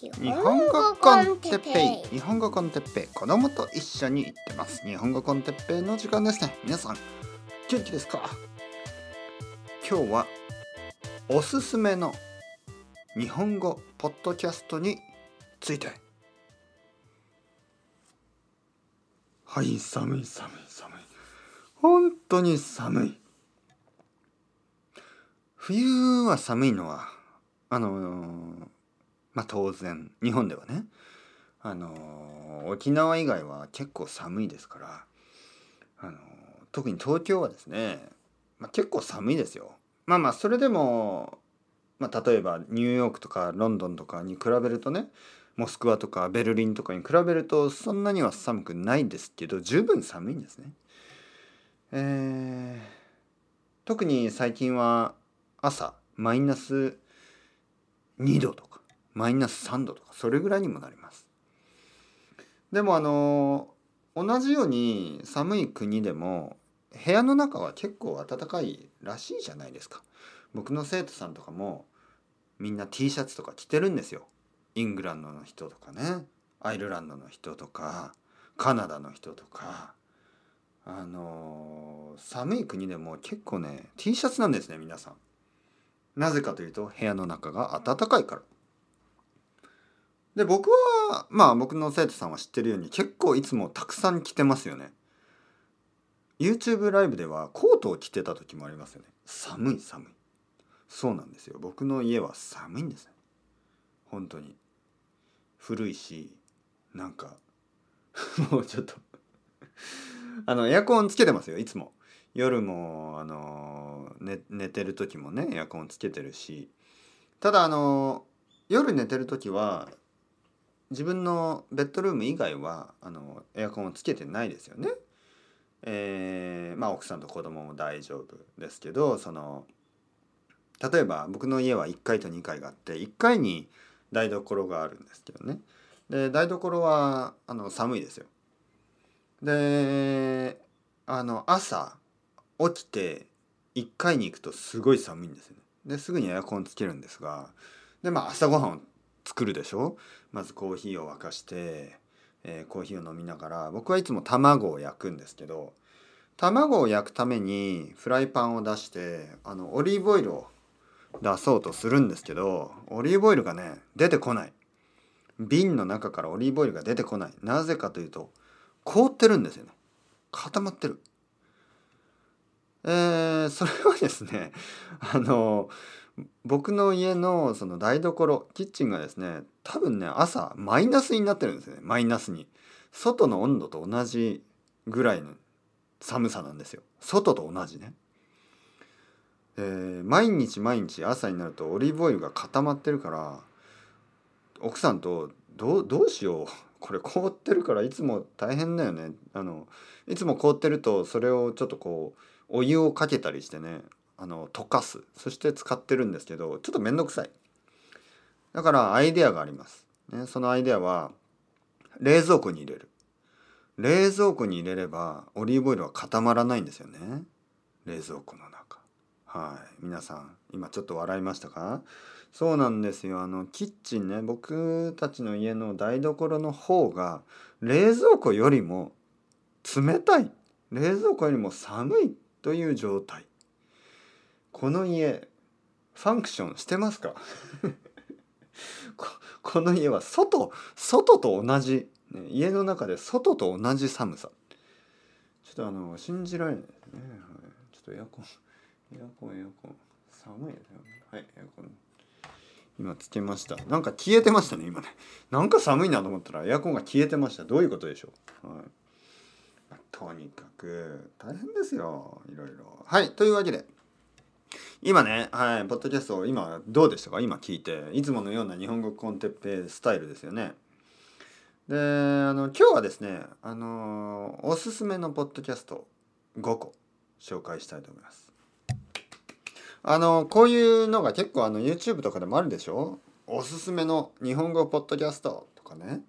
日本語コンテッペイ。日本語コンテッペイ。子供と一緒に行ってます。日本語コンテッペイの時間ですね。皆さん元気ですか？今日はおすすめの日本語ポッドキャストについて。はい寒い寒い寒い。本当に寒い。冬は寒いのはあのーまあ当然。日本ではね。あの沖縄以外は結構寒いですから。あの特に東京はですね、まあ、結構寒いですよ。まあまあそれでも、まあ、例えばニューヨークとかロンドンとかに比べるとね。モスクワとかベルリンとかに比べるとそんなには寒くないですけど十分寒いんですね。えー、特に最近は朝マイナス2度とか。マイナス3度とかそれぐらいにもなります。でもあの同じように寒い国でも部屋の中は結構暖かいらしいじゃないですか。僕の生徒さんとかもみんな T シャツとか着てるんですよ。イングランドの人とかね。アイルランドの人とかカナダの人とか。あの寒い国でも結構ね T シャツなんですね皆さん。なぜかというと部屋の中が暖かいから。で僕はまあ僕の生徒さんは知ってるように結構いつもたくさん着てますよね。YouTube ライブではコートを着てた時もありますよね。寒い寒い。そうなんですよ。僕の家は寒いんですね本当に。古いしなんか もうちょっと。あのエアコンつけてますよいつも。夜もあの寝寝てる時もねエアコンつけてるし。ただあの夜寝てる時は自分のベッドルーム以外はあのエアコンをつけてないですよね。えー、まあ奥さんと子供も大丈夫ですけどその例えば僕の家は1階と2階があって1階に台所があるんですけどねで台所はあの寒いですよ。であの朝起きて1階に行くとすごい寒いんですよね。ですぐにエアコンつけるんですがでまあ朝ごはんを作るでしょまずコーヒーを沸かして、えー、コーヒーを飲みながら僕はいつも卵を焼くんですけど卵を焼くためにフライパンを出してあのオリーブオイルを出そうとするんですけどオリーブオイルがね出てこない。瓶の中からオリーブオイルが出てこない。なぜかというと凍ってるんですよね。固まってる。えー、それはですねあの僕の家のその台所キッチンがですね多分ね朝マイナスになってるんですね。マイナスに。外の温度と同じぐらいの寒さなんですよ。外と同じね。えー、毎日毎日朝になるとオリーブオイルが固まってるから奥さんとどうどうしよう。これ凍ってるからいつも大変だよね。あのいつも凍ってるとそれをちょっとこうお湯をかけたりしてねあの溶かす。そして使ってるんですけどちょっと面倒くさい。だからアイデアがあります、ね、そのアイデアは冷蔵庫に入れる。冷蔵庫に入れればオリーブオイルは固まらないんですよね。冷蔵庫の中。はい。皆さん今ちょっと笑いましたか？そうなんですよ。あのキッチンね僕たちの家の台所の方が冷蔵庫よりも冷たい。冷蔵庫よりも寒いという状態。この家ファンクションしてますか？この家は外外と同じ、ね、家の中で外と同じ寒さ。ちょっとあの信じられないですね、はい、ちょっとエアコンエアコンエアコン。寒いですよね。はいエアコン。今つけました。なんか消えてましたね今ね。なんか寒いなと思ったらエアコンが消えてました。どういうことでしょう、はい。とにかく大変ですよ。いろいろ。はいというわけで。今ね、はい、ポッドキャスト今どうでしたか？今聞いていつものような日本語コンテッペスタイルですよね。であの今日はですねあのおすすめのポッドキャスト5個紹介したいと思います。あのこういうのが結構あの YouTube とかでもあるでしょ？おすすめの日本語ポッドキャストとかね。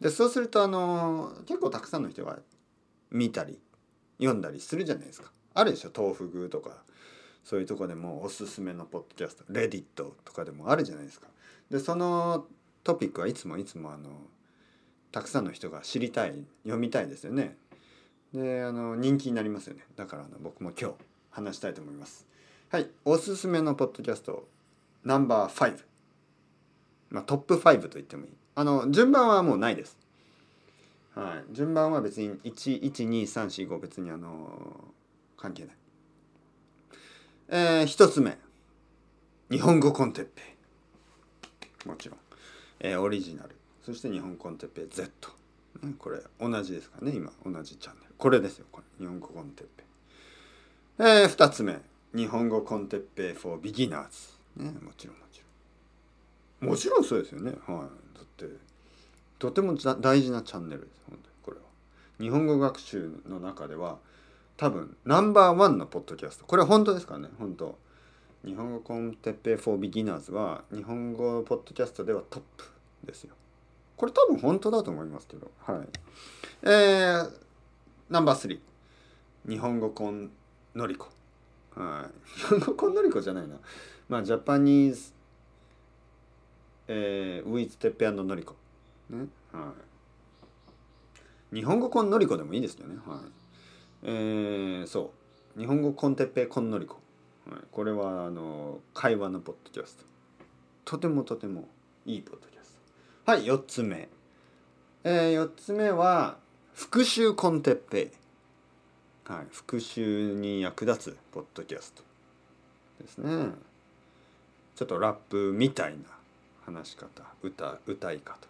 でそうするとあの結構たくさんの人が見たり読んだりするじゃないですか。あるでしょ？豆腐具とかそういうとこでもおすすめのポッドキャストレディットとかでもあるじゃないですか。でそのトピックはいつもいつもあのたくさんの人が知りたい読みたいですよね。であの人気になりますよね。だからあの僕も今日話したいと思います。はいおすすめのポッドキャストナンバー5まあトップ5と言ってもいい。あの順番はもうないです。はい順番は別に11235別にあの関係ない。えー、一つ目。日本語コンテッペもちろん、えー、オリジナル。そして日本コンテッペ Z、これ同じですかね。今同じチャンネル。これですよ。これ。日本語コンテッペえー、二つ目。日本語コンテッペ for beginners ねもちろんもちろん。もちろんそうですよね。はい。だってとても大事なチャンネルです。本当に。これは。日本語学習の中では多分ナンバーワンのポッドキャスト。これは本当ですからね？本当。日本語コンテッペイ for beginners は日本語ポッドキャストではトップですよ。これ多分本当だと思いますけど。はい。えー、ナンバースリー。日本語コンのりこはい。日本語コンのりこじゃないな。まあジャパニーズえー、ウィズテッペのりこね。はい。日本語コンのりこでもいいですよね。はい。えー、そう。日本語コンテッペイコンノリコ、これはあの会話のポッドキャスト。とてもとてもいいポッドキャスト。はい4つ目、えー、4つ目は復習コンテッペ、はい、復習に役立つポッドキャストですね。ちょっとラップみたいな話し方歌歌い方。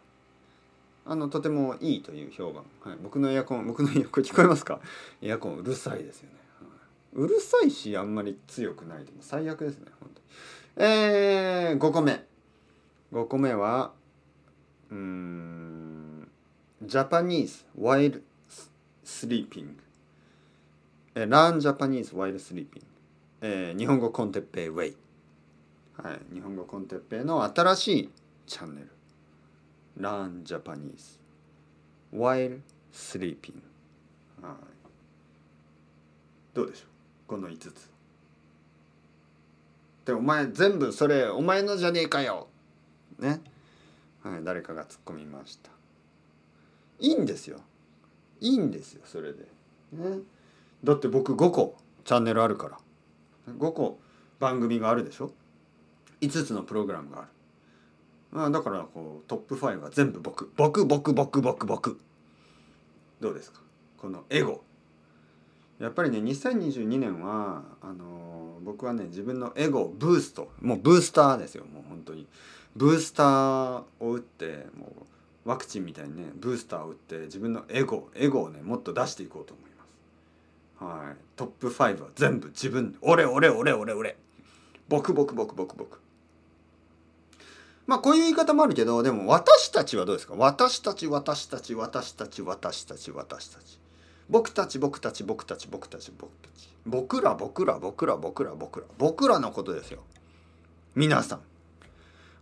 あのとてもいいという評判、はい、僕のエアコン僕のエアコン聞こえますか？エアコンうるさいですよね、はい、うるさいしあんまり強くないでも最悪ですね本当えー、5個目。5個目はうんジャパニーズ while sleeping えー、Learn Japanese while sleeping えー、日本語コンテッペイウェイ。はい、日本語コンテッペイの新しいチャンネル。Learn Japanese while sleeping. はい。どうでしょう？この5つ。でお前全部それお前のじゃねえかよ。ね。はい。誰かが突っ込みました。いいんですよ。いいんですよそれで。ね。だって僕5個チャンネルあるから。5個番組があるでしょ？5つのプログラムがある。あだからこうトップ5は全部僕。僕僕僕僕僕。どうですか？このエゴ。やっぱりね2022年はあのー、僕はね自分のエゴブースト。もうブースターですよもう本当に。ブースターを打ってもうワクチンみたいにねブースターを打って自分のエゴエゴをねもっと出していこうと思います。はい。トップ5は全部自分。俺俺俺俺俺。僕僕僕僕僕。まあこういう言い方もあるけどでも私たちはどうですか？私たち私たち私たち私たち私たち。僕たち僕たち僕たち僕たち僕たち。僕ら僕ら僕ら僕ら僕ら。僕らのことですよ。皆さん。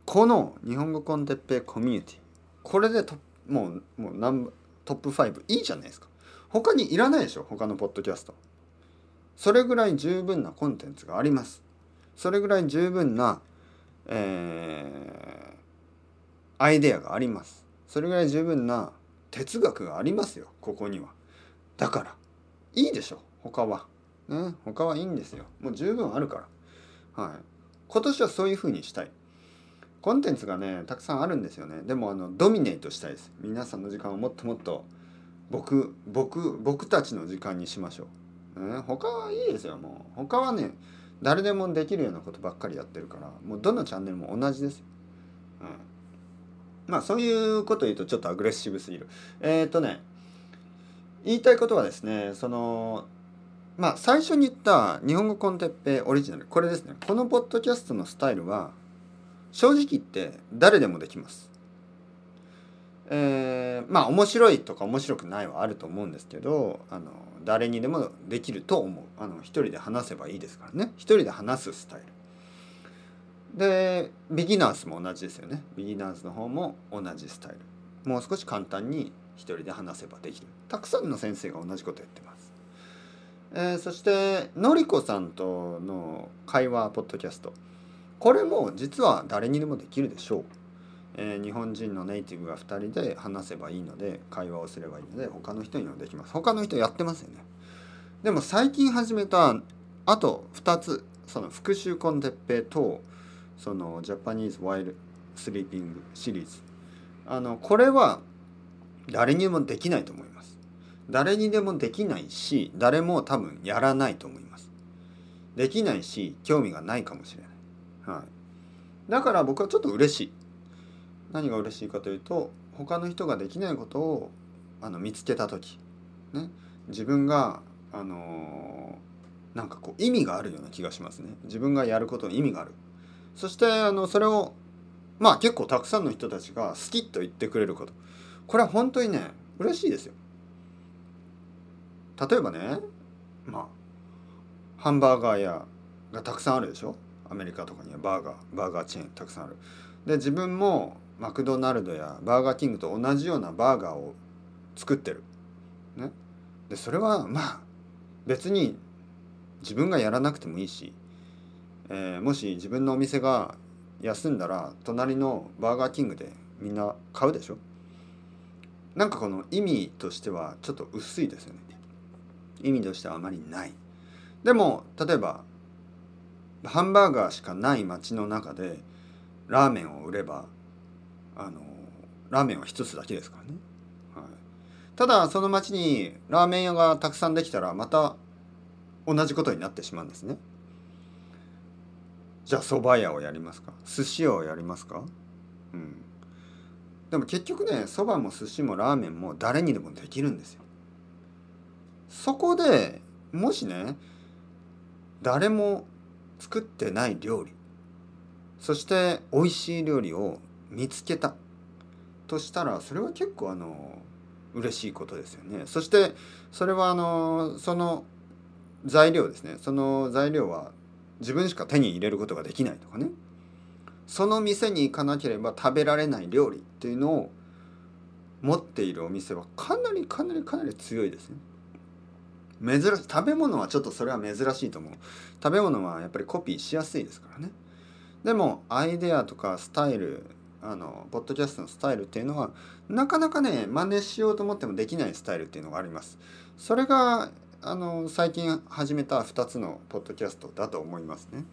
この日本語コンテッペイコミュニティ。これでともうもうナントップ5いいじゃないですか。他にいらないでしょ？他のポッドキャスト。それぐらい十分なコンテンツがあります。それぐらい十分なえー、アイデアがあります。それぐらい十分な哲学がありますよ。ここには。だからいいでしょ。他は。ね。他はいいんですよ。もう十分あるから。はい。今年はそういう風にしたい。コンテンツがねたくさんあるんですよね。でもあのドミネートしたいです。皆さんの時間をもっともっと僕僕僕たちの時間にしましょう、ね、他はいいですよもう。他はね誰でもできるようなことばっかりやってるからもうどのチャンネルも同じですよ。うん、まあそういうこと言うとちょっとアグレッシブすぎる。えっ、ー、とね言いたいことはですねそのまあ最初に言った日本語コンテッペオリジナルこれですねこのポッドキャストのスタイルは正直言って誰でもできます。えー、まあ面白いとか面白くないはあると思うんですけどあの誰にでもできると思う。あの一人で話せばいいですからね。一人で話すスタイル。でビギナーズも同じですよね。ビギナーズの方も同じスタイル。もう少し簡単に一人で話せばできる。たくさんの先生が同じことやってます、えー、そしてのりこさんとの会話ポッドキャスト。これも実は誰にでもできるでしょう。えー、日本人のネイティブが2人で話せばいいので会話をすればいいので他の人にもできます。他の人やってますよね。でも最近始めたあと2つその復習コンテッペとそのジャパニーズワイルスリーピングシリーズあのこれは誰にもできないと思います。誰にでもできないし誰も多分やらないと思います。できないし興味がないかもしれない、はい、だから僕はちょっと嬉しい。何が嬉しいかというと他の人ができないことをあの見つけた時、ね、自分があのー、なんかこう意味があるような気がしますね。自分がやることに意味がある。そしてあのそれをまあ結構たくさんの人たちが好きと言ってくれること。これは本当にね嬉しいですよ。例えばねまあハンバーガー屋がたくさんあるでしょ？アメリカとかにはバーガーバーガーチェーンたくさんある。で自分もマクドナルドやバーガーキングと同じようなバーガーを作ってる。ね。でそれはまあ別に自分がやらなくてもいいし、えー、もし自分のお店が休んだら隣のバーガーキングでみんな買うでしょ。なんかこの意味としてはちょっと薄いですよね。意味としてはあまりない。でも例えばハンバーガーしかない街の中でラーメンを売ればあのラーメンは一つだけですからね、はい、ただその町にラーメン屋がたくさんできたらまた同じことになってしまうんですね。じゃあ蕎麦屋をやりますか？寿司屋をやりますか？うん。でも結局ねそばも寿司もラーメンも誰にでもできるんですよ。そこでもしね誰も作ってない料理そして美味しい料理を見つけた。としたらそれは結構あの嬉しいことですよね。そしてそれはあのその材料ですね。その材料は自分しか手に入れることができないとかね。その店に行かなければ食べられない料理っていうのを持っているお店はかなりかなりかなり強いですね。珍しい。食べ物はちょっとそれは珍しいと思う。食べ物はやっぱりコピーしやすいですからね。でもアイデアとかスタイルあのポッドキャストのスタイルっていうのはなかなかね真似しようと思ってもできないスタイルっていうのがあります。それがあの最近始めた2つのポッドキャストだと思いますね。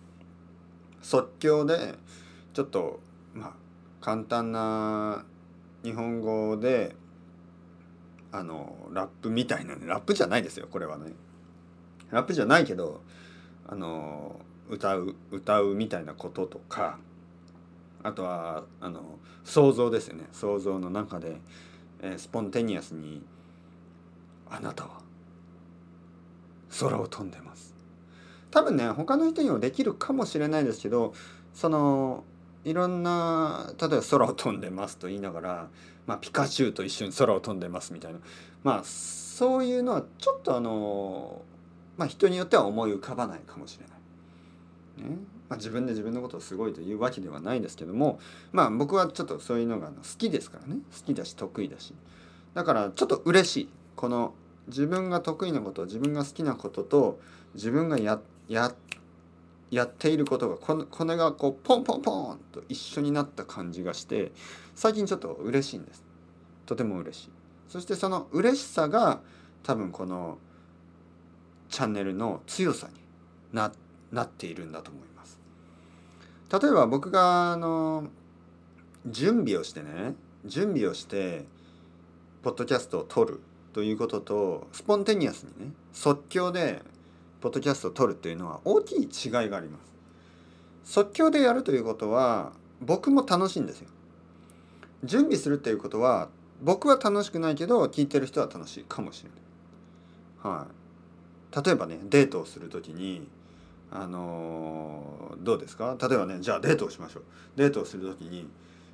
即興でちょっとまあ簡単な日本語であのラップみたいなねラップじゃないですよこれはね。ラップじゃないけどあの歌う歌うみたいなこととかあとはあの想像ですよね。想像の中で、えー、スポンテニアスに「あなたは空を飛んでます」多分ね他の人にもできるかもしれないですけどそのいろんな例えば空を飛んでますと言いながら、まあ、ピカチュウと一緒に空を飛んでますみたいな。まあそういうのはちょっとあの、まあ、人によっては思い浮かばないかもしれない。ね。まあ、自分で自分のことをすごいというわけではないですけどもまあ僕はちょっとそういうのが好きですからね。好きだし得意だし。だからちょっと嬉しい。この自分が得意なこと自分が好きなことと自分がやややっていることがこのこれがこうポンポンポンと一緒になった感じがして最近ちょっと嬉しいんです。とても嬉しい。そしてその嬉しさが多分このチャンネルの強さにななっているんだと思います。例えば僕があの準備をしてね準備をしてポッドキャストを撮るということとスポンテニアスにね即興でポッドキャストを撮るっていうのは大きい違いがあります。即興でやるということは僕も楽しいんですよ。準備するっていうことは僕は楽しくないけど聞いてる人は楽しいかもしれない。はい。例えばねデートをする時にあの、どうですか？例えばねじゃあデートをしましょう。デートをする時に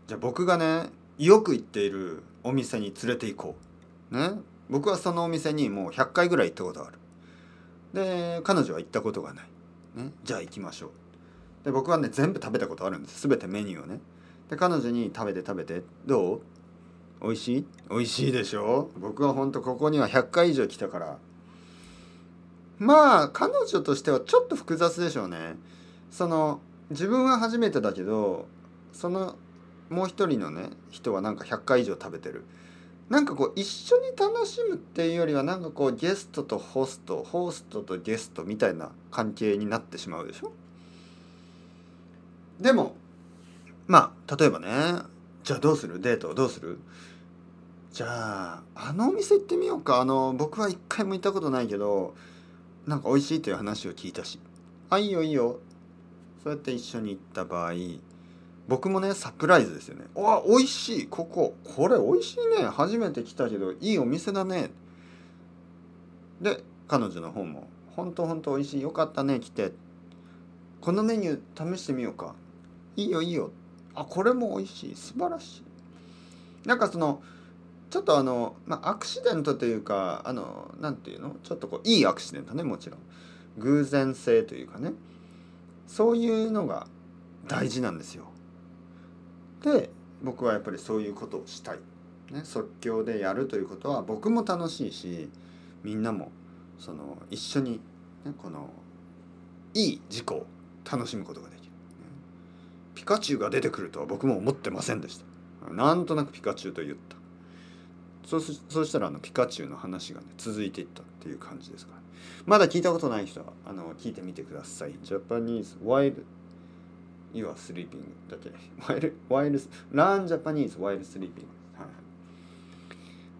じゃあ僕がねよく行っているお店に連れて行こう。ね？僕はそのお店にもう100回ぐらい行ったことある。で彼女は行ったことがない、ね、じゃあ行きましょう。で僕はね全部食べたことあるんです。全てメニューをね。で彼女に食べて食べて。どう？美味しい？美味しいでしょ？僕はほんとここには100回以上来たからまあ彼女としてはちょっと複雑でしょうね。その自分は初めてだけどそのもう一人のね人はなんか100回以上食べてる。なんかこう一緒に楽しむっていうよりはなんかこうゲストとホストホストとゲストみたいな関係になってしまうでしょ。でもまあ例えばねじゃあどうする？デートどうする？じゃああのお店行ってみようか。あの僕は一回も行ったことないけどなんか美味しいという話を聞いたし。あいいよいいよ。そうやって一緒に行った場合僕もねサプライズですよね「わ美味しい。ここ。これ美味しいね。初めて来たけどいいお店だね」で彼女の方も「ほんとほんと美味しい。よかったね。来て」このメニュー試してみようか。いいよいいよ。あこれも美味しい。素晴らしい。なんかそのちょっとあの、まあ、アクシデントというかあのなんていうの？ちょっとこういいアクシデントねもちろん偶然性というかねそういうのが大事なんですよ。で僕はやっぱりそういうことをしたい。ね、即興でやるということは僕も楽しいしみんなもその一緒に、ね、このいい事故を楽しむことができる。ピカチュウが出てくるとは僕も思ってませんでした。なんとなくピカチュウと言った。そうそうしたらあのピカチュウの話がね続いていったっていう感じですから、ね、まだ聞いたことない人はあの聞いてみてください。Japanese while you are sleeping だけ while, while learn Japanese while sleeping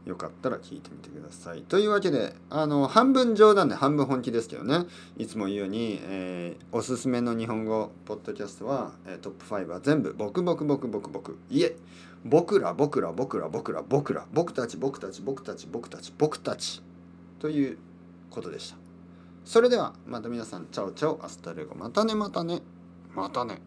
よかったら聞いてみてください。というわけで、あの、半分冗談で半分本気ですけどね、いつも言うように、えー、おすすめの日本語ポッドキャストは、えー、トップ5は全部、僕僕僕僕僕、いえ、僕ら僕ら僕ら僕ら僕ら僕たち僕たち僕たち僕たち僕たちということでした。それではまた皆さん chao chao hasta luego またねまたねまたね。